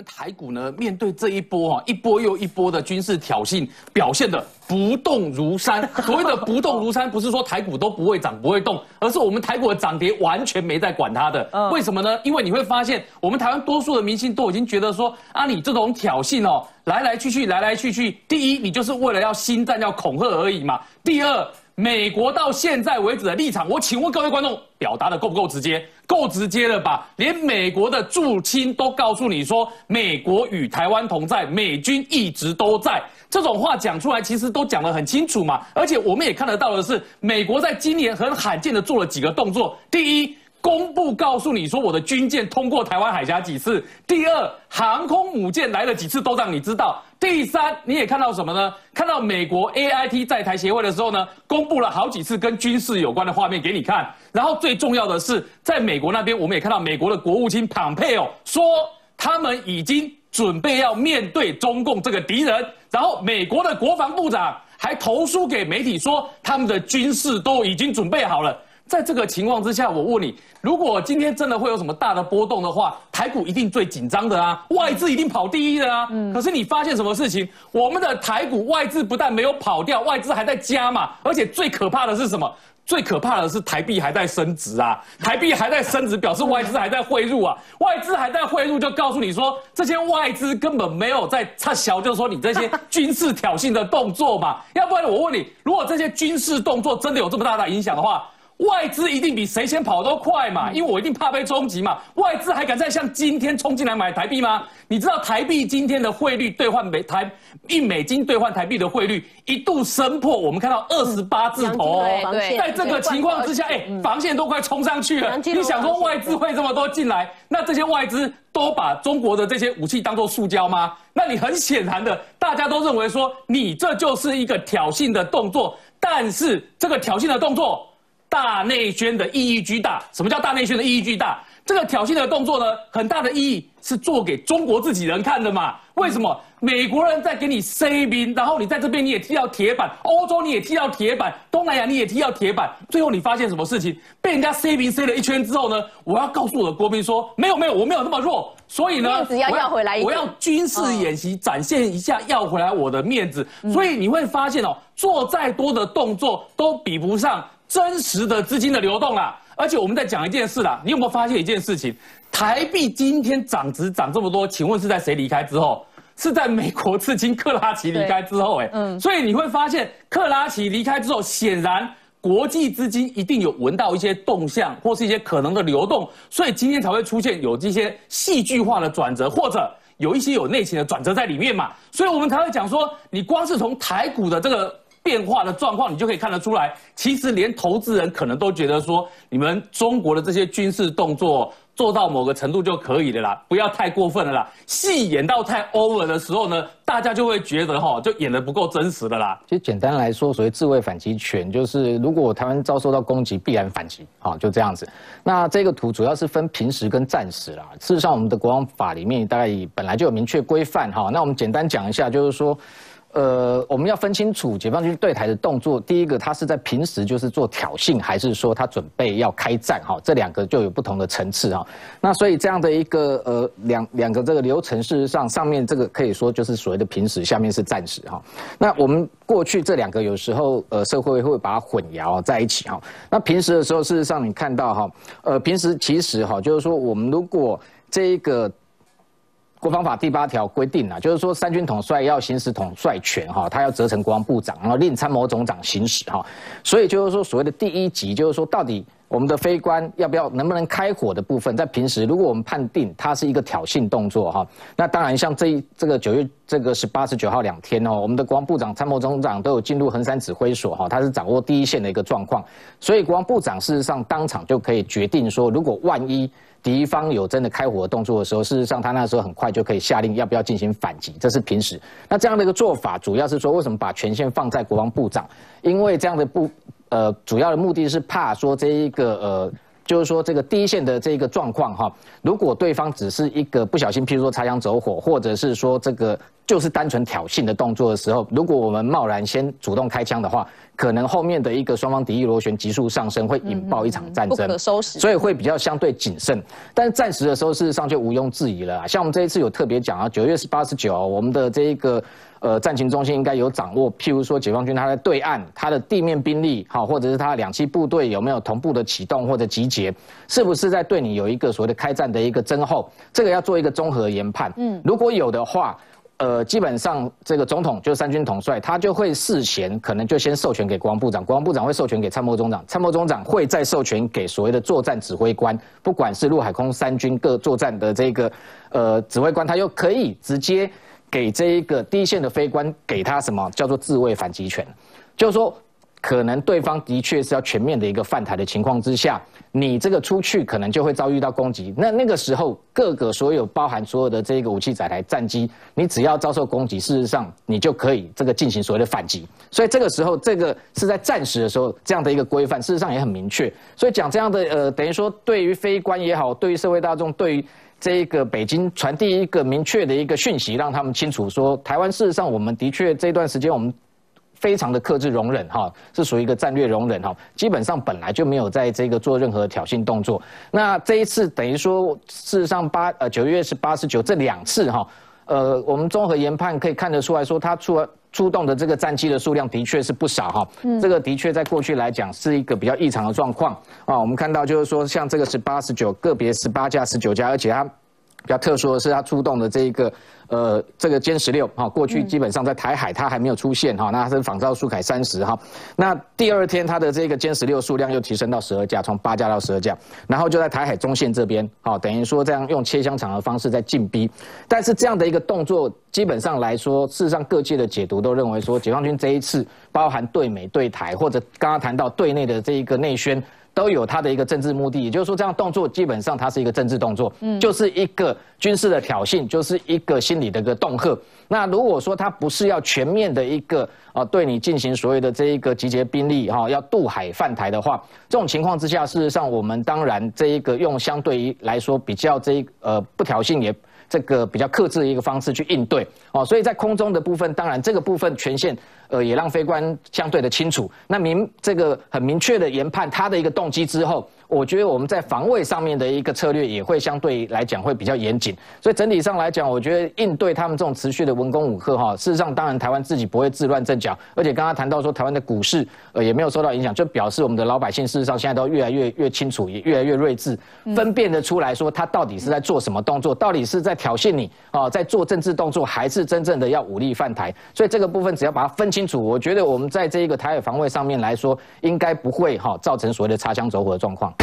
们台股呢，面对这一波啊，一波又一波的军事挑衅，表现的不动如山。所谓的不动如山，不是说台股都不会涨不会动，而是我们台股的涨跌完全没在管它的。为什么呢？因为你会发现，我们台湾多数的明星都已经觉得说，啊，你这种挑衅哦，来来去去，来来去去，第一，你就是为了要新战要恐吓而已嘛。第二。美国到现在为止的立场，我请问各位观众，表达的够不够直接？够直接了吧？连美国的驻青都告诉你说，美国与台湾同在，美军一直都在。这种话讲出来，其实都讲得很清楚嘛。而且我们也看得到的是，美国在今年很罕见的做了几个动作。第一。公布告诉你说我的军舰通过台湾海峡几次？第二，航空母舰来了几次都让你知道。第三，你也看到什么呢？看到美国 A I T 在台协会的时候呢，公布了好几次跟军事有关的画面给你看。然后最重要的是，在美国那边，我们也看到美国的国务卿庞佩哦说，他们已经准备要面对中共这个敌人。然后美国的国防部长还投书给媒体说，他们的军事都已经准备好了。在这个情况之下，我问你，如果今天真的会有什么大的波动的话，台股一定最紧张的啊，外资一定跑第一的啊。嗯。可是你发现什么事情？我们的台股外资不但没有跑掉，外资还在加嘛。而且最可怕的是什么？最可怕的是台币还在升值啊！台币还在升值，表示外资还在汇入啊。外资还在汇入，就告诉你说，这些外资根本没有在插小，就是说你这些军事挑衅的动作嘛。要不然我问你，如果这些军事动作真的有这么大的影响的话？外资一定比谁先跑都快嘛，因为我一定怕被冲击嘛。外资还敢再像今天冲进来买台币吗？你知道台币今天的汇率兑换美台一美金兑换台币的汇率一度升破，我们看到二十八字头。对，在这个情况之下，哎，防线都快冲上去了。你想说外资会这么多进来？那这些外资都把中国的这些武器当做塑胶吗？那你很显然的，大家都认为说你这就是一个挑衅的动作。但是这个挑衅的动作。大内宣的意义巨大。什么叫大内宣的意义巨大？这个挑衅的动作呢，很大的意义是做给中国自己人看的嘛？为什么？美国人在给你塞兵，然后你在这边你也踢到铁板，欧洲你也踢到铁板，东南亚你也踢到铁板，最后你发现什么事情？被人家塞兵塞了一圈之后呢？我要告诉我的国民说，没有没有，我没有那么弱，所以呢，要要回来，我要军事演习展现一下，要回来我的面子。所以你会发现哦，做再多的动作都比不上。真实的资金的流动啊，而且我们在讲一件事啦，你有没有发现一件事情？台币今天涨值涨这么多，请问是在谁离开之后？是在美国资金克拉奇离开之后，哎，嗯，所以你会发现克拉奇离开之后，显然国际资金一定有闻到一些动向，或是一些可能的流动，所以今天才会出现有这些戏剧化的转折，或者有一些有内情的转折在里面嘛，所以我们才会讲说，你光是从台股的这个。变化的状况，你就可以看得出来。其实连投资人可能都觉得说，你们中国的这些军事动作做到某个程度就可以了啦，不要太过分了啦。戏演到太 over 的时候呢，大家就会觉得哈，就演得不够真实的啦。其实简单来说，所谓自卫反击权，就是如果台湾遭受到攻击，必然反击，好，就这样子。那这个图主要是分平时跟战时啦。事实上，我们的国防法里面大概本来就有明确规范哈。那我们简单讲一下，就是说。呃，我们要分清楚解放军对台的动作。第一个，他是在平时就是做挑衅，还是说他准备要开战？哈，这两个就有不同的层次哈。那所以这样的一个呃两两个这个流程，事实上上面这个可以说就是所谓的平时，下面是战时哈。那我们过去这两个有时候呃社会会把它混淆在一起哈。那平时的时候，事实上你看到哈，呃平时其实哈就是说我们如果这一个。国防法第八条规定啊，就是说三军统帅要行使统帅权哈，他要责成国防部长，然后令参谋总长行使哈。所以就是说所谓的第一级，就是说到底我们的飞官要不要能不能开火的部分，在平时如果我们判定它是一个挑衅动作哈，那当然像这一这个九月这个十八十九号两天哦，我们的国防部长、参谋总长都有进入横山指挥所哈，他是掌握第一线的一个状况，所以国防部长事实上当场就可以决定说，如果万一。敌方有真的开火动作的时候，事实上他那时候很快就可以下令要不要进行反击，这是平时。那这样的一个做法，主要是说为什么把权限放在国防部长？因为这样的不呃，主要的目的是怕说这一个呃，就是说这个第一线的这个状况哈，如果对方只是一个不小心，譬如说擦枪走火，或者是说这个就是单纯挑衅的动作的时候，如果我们贸然先主动开枪的话。可能后面的一个双方敌意螺旋急速上升，会引爆一场战争，不可收拾。所以会比较相对谨慎。但是暂时的时候，事实上就毋庸置疑了。像我们这一次有特别讲啊，九月十八、十九，我们的这一个呃战情中心应该有掌握。譬如说，解放军他在对岸，他的地面兵力好，或者是他两栖部队有没有同步的启动或者集结，是不是在对你有一个所谓的开战的一个征候？这个要做一个综合研判。嗯，如果有的话。呃，基本上这个总统就是三军统帅，他就会事前可能就先授权给国防部长，国防部长会授权给参谋总长，参谋总长会再授权给所谓的作战指挥官，不管是陆海空三军各作战的这个呃指挥官，他又可以直接给这一个第一线的飞官给他什么叫做自卫反击权，就是说。可能对方的确是要全面的一个犯台的情况之下，你这个出去可能就会遭遇到攻击。那那个时候，各个所有包含所有的这个武器载台战机，你只要遭受攻击，事实上你就可以这个进行所谓的反击。所以这个时候，这个是在战时的时候这样的一个规范，事实上也很明确。所以讲这样的呃，等于说对于非官也好，对于社会大众，对于这一个北京传递一个明确的一个讯息，让他们清楚说，台湾事实上我们的确这段时间我们。非常的克制容忍哈，是属于一个战略容忍哈，基本上本来就没有在这个做任何挑衅动作。那这一次等于说，事实上八呃九月是八十九这两次哈，呃，我们综合研判可以看得出来说，他出出动的这个战机的数量的确是不少哈，这个的确在过去来讲是一个比较异常的状况啊。我们看到就是说，像这个是八十九个别十八架十九架，而且它比较特殊的是它出动的这一个。呃，这个歼十六哈，过去基本上在台海它还没有出现哈，那它是仿造苏凯三十哈，那第二天它的这个歼十六数量又提升到十二架，从八架到十二架，然后就在台海中线这边，哈，等于说这样用切香肠的方式在进逼，但是这样的一个动作，基本上来说，事实上各界的解读都认为说，解放军这一次包含对美对台，或者刚刚谈到对内的这一个内宣。都有他的一个政治目的，也就是说，这样动作基本上它是一个政治动作，嗯，就是一个军事的挑衅，就是一个心理的一个恫吓。那如果说他不是要全面的一个啊，对你进行所谓的这一个集结兵力哈，要渡海犯台的话，这种情况之下，事实上我们当然这一个用相对于来说比较这一呃不挑衅也。这个比较克制的一个方式去应对哦，所以在空中的部分，当然这个部分权限，呃，也让飞官相对的清楚。那明这个很明确的研判他的一个动机之后。我觉得我们在防卫上面的一个策略也会相对来讲会比较严谨，所以整体上来讲，我觉得应对他们这种持续的文攻武赫哈，事实上当然台湾自己不会自乱阵脚，而且刚刚谈到说台湾的股市呃也没有受到影响，就表示我们的老百姓事实上现在都越来越越清楚，也越来越睿智，分辨得出来说他到底是在做什么动作，到底是在挑衅你啊，在做政治动作，还是真正的要武力犯台？所以这个部分只要把它分清楚，我觉得我们在这一个台海防卫上面来说，应该不会哈造成所谓的擦枪走火的状况。